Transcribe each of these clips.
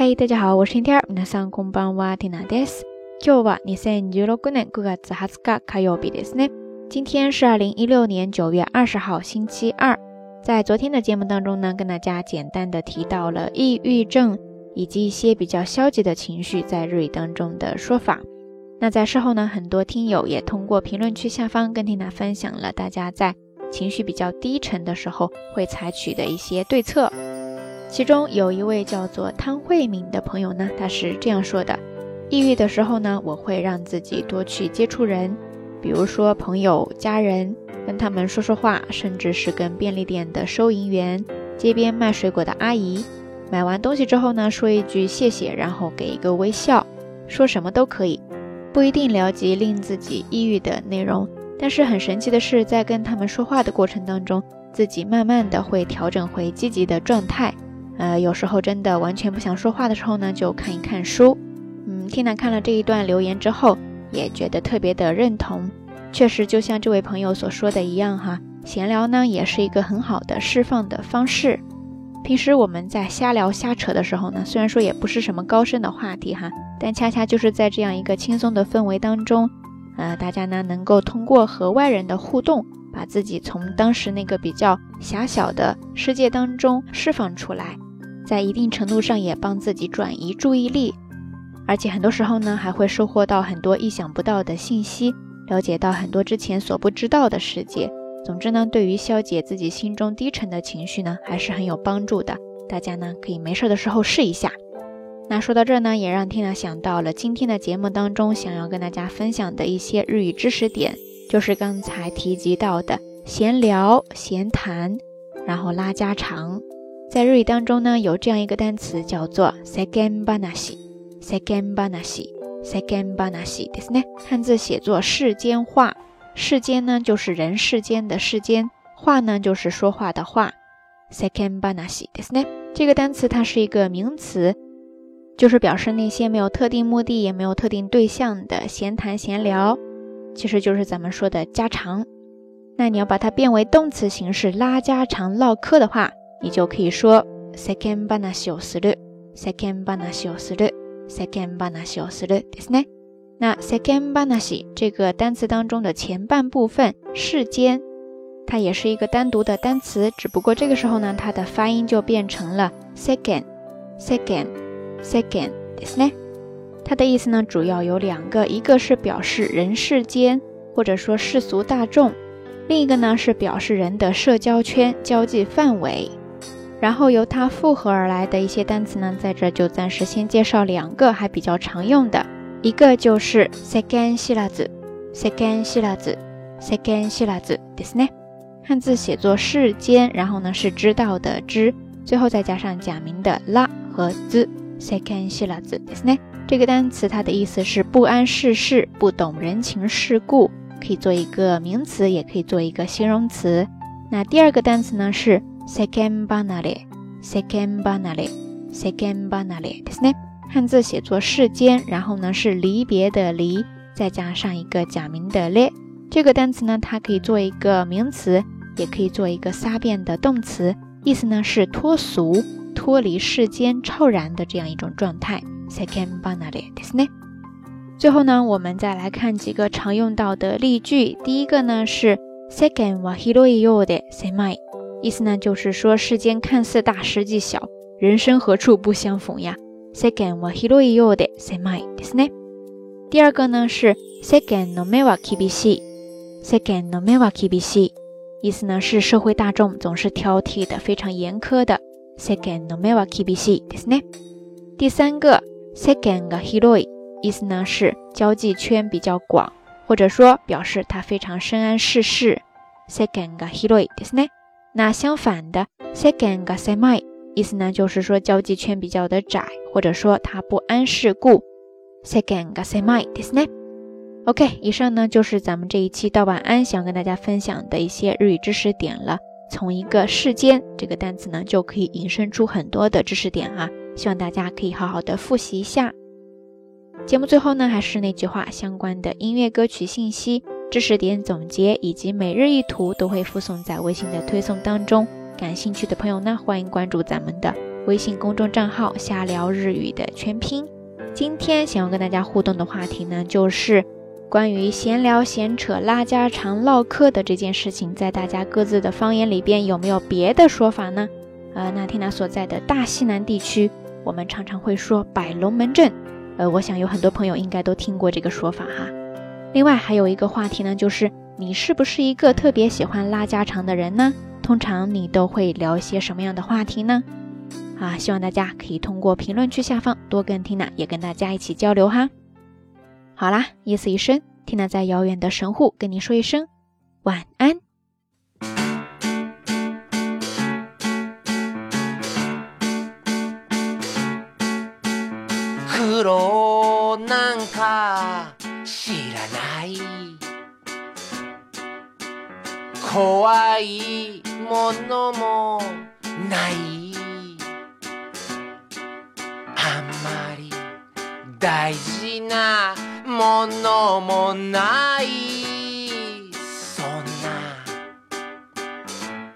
嘿，大家好，我是天儿。皆さんこんばんは、ティナです。今日は二千二十六年九月二十日火曜日ですね。今天是二零一六年九月二十号，星期二。在昨天的节目当中呢，跟大家简单的提到了抑郁症以及一些比较消极的情绪在日语当中的说法。那在事后呢，很多听友也通过评论区下方跟缇娜分享了大家在情绪比较低沉的时候会采取的一些对策。 其中有一位叫做汤慧敏的朋友呢，他是这样说的：抑郁的时候呢，我会让自己多去接触人，比如说朋友、家人，跟他们说说话，甚至是跟便利店的收银员、街边卖水果的阿姨，买完东西之后呢，说一句谢谢，然后给一个微笑，说什么都可以，不一定聊及令自己抑郁的内容。但是很神奇的是，在跟他们说话的过程当中，自己慢慢的会调整回积极的状态。呃，有时候真的完全不想说话的时候呢，就看一看书。嗯，缇娜看了这一段留言之后，也觉得特别的认同。确实，就像这位朋友所说的一样哈，闲聊呢也是一个很好的释放的方式。平时我们在瞎聊瞎扯的时候呢，虽然说也不是什么高深的话题哈，但恰恰就是在这样一个轻松的氛围当中，呃，大家呢能够通过和外人的互动，把自己从当时那个比较狭小的世界当中释放出来。在一定程度上也帮自己转移注意力，而且很多时候呢，还会收获到很多意想不到的信息，了解到很多之前所不知道的世界。总之呢，对于消解自己心中低沉的情绪呢，还是很有帮助的。大家呢，可以没事的时候试一下。那说到这呢，也让缇娜想到了今天的节目当中想要跟大家分享的一些日语知识点，就是刚才提及到的闲聊、闲谈，然后拉家常。在日语当中呢，有这样一个单词叫做 “second banashi”，second banashi，second banashi，ですね。汉字写作世间话，世间呢就是人世间的世间，话呢就是说话的话。second banashi，ですね。这个单词它是一个名词，就是表示那些没有特定目的也没有特定对象的闲谈闲聊， 其实就是咱们说的家常。那你要把它变为动词形式，拉家常唠嗑的话。你就可以说 second banashi o suru，second banashi o suru，second banashi o suru，ですね。那 second banashi 这个单词当中的前半部分世间，它也是一个单独的单词，只不过这个时候呢，它的发音就变成了 second，second，second，ですね。 它的意思呢，主要有两个，一个是表示人世间或者说世俗大众，另一个呢是表示人的社交圈、交际范围。然后由它复合而来的一些单词呢，在这就暂时先介绍两个还比较常用的，一个就是 second 希腊字，second 希腊字，second 希腊字ですね。汉字写作世间，然后呢是知道的知，最后再加上假名的拉和 z，second 希腊字ですね。 这个单词它的意思是不谙世事，不懂人情世故，可以做一个名词，也可以做一个形容词。那第二个单词呢是。second banale，second banale，second banale，ですね。汉字写作世间，然后呢是离别的离，再加上一个假名的咧。这个单词呢，它可以做一个名词，也可以做一个撒变的动词，意思呢是脱俗、脱离世间、超然的这样一种状态。 second banale，ですね。最后呢，我们再来看几个常用到的例句。第一个呢是 second wa hiroi yo de semai。意思呢，就是说世间看似大，实际小，人生何处不相逢呀。Second wa hiroi yo de semai ですね。第二个呢是 second no me wa kibishi，second no me wa kibishi，意思呢是社会大众总是挑剔的，非常严苛的。Second no me wa kibishi ですね。第三个 second ga hiroi，意思呢是交际圈比较广，或者说表示他非常深谙世事。Second ga hiroi ですね。那相反的，second ga semai，意思呢就是说交际圈比较的窄，或者说他不谙世故。second ga semai ですね。OK，以上呢就是咱们这一期到晚安想跟大家分享的一些日语知识点了。从一个世间这个单词呢，就可以引申出很多的知识点啊， 希望大家可以好好的复习一下。节目最后呢，还是那句话，相关的音乐歌曲信息。知识点总结以及每日一图都会附送在微信的推送当中，感兴趣的朋友呢，欢迎关注咱们的微信公众账号“瞎聊日语”的全拼。今天想要跟大家互动的话题呢，就是关于闲聊、闲扯、拉家常、唠嗑的这件事情，在大家各自的方言里边有没有别的说法呢？呃，那缇娜所在的大西南地区，我们常常会说“摆龙门阵”。呃，我想有很多朋友应该都听过这个说法哈。另外还有一个话题呢，就是你是不是一个特别喜欢拉家常的人呢？通常你都会聊一些什么样的话题呢？啊，希望大家可以通过评论区下方多跟缇娜也跟大家一起交流哈。好啦，意思一声，缇娜在遥远的神户跟你说一声晚安。怖いものもない。あんまり大事なものもない。そんな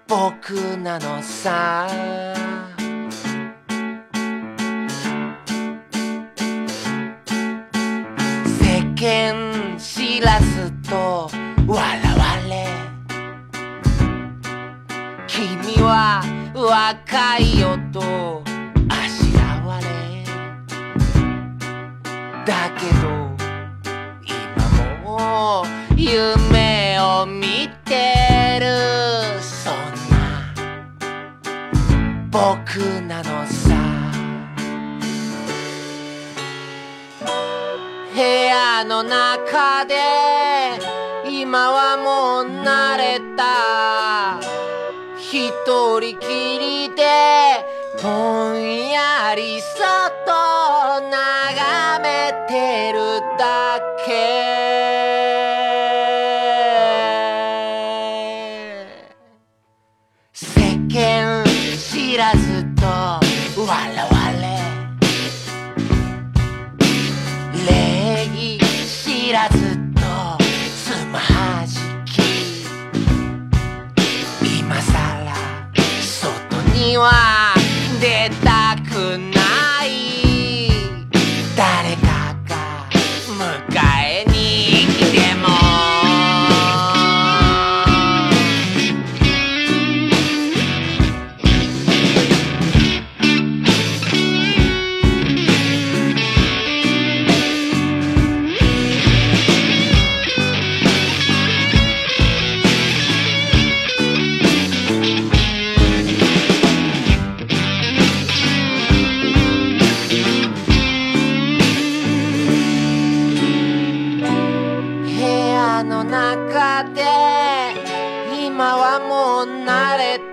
僕なのさ。は若いよとあしらわれ。だけど今も夢を見てる。そんな僕なのさ。部屋の中で今はもう慣れた。一人きりでぼんやりそっと眺めてるだけ。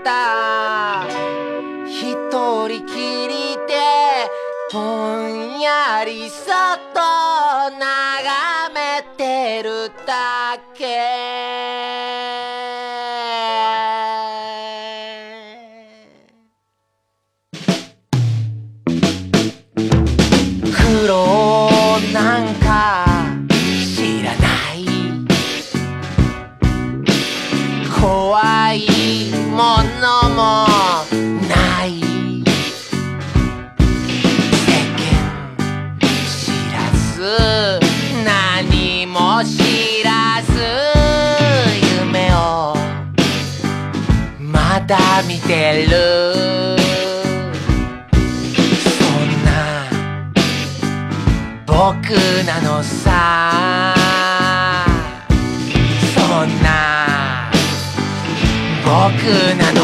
た。一人きりでぼんやりそっと眺めてるだだ見てる。そんな僕なのさ。そんな僕なの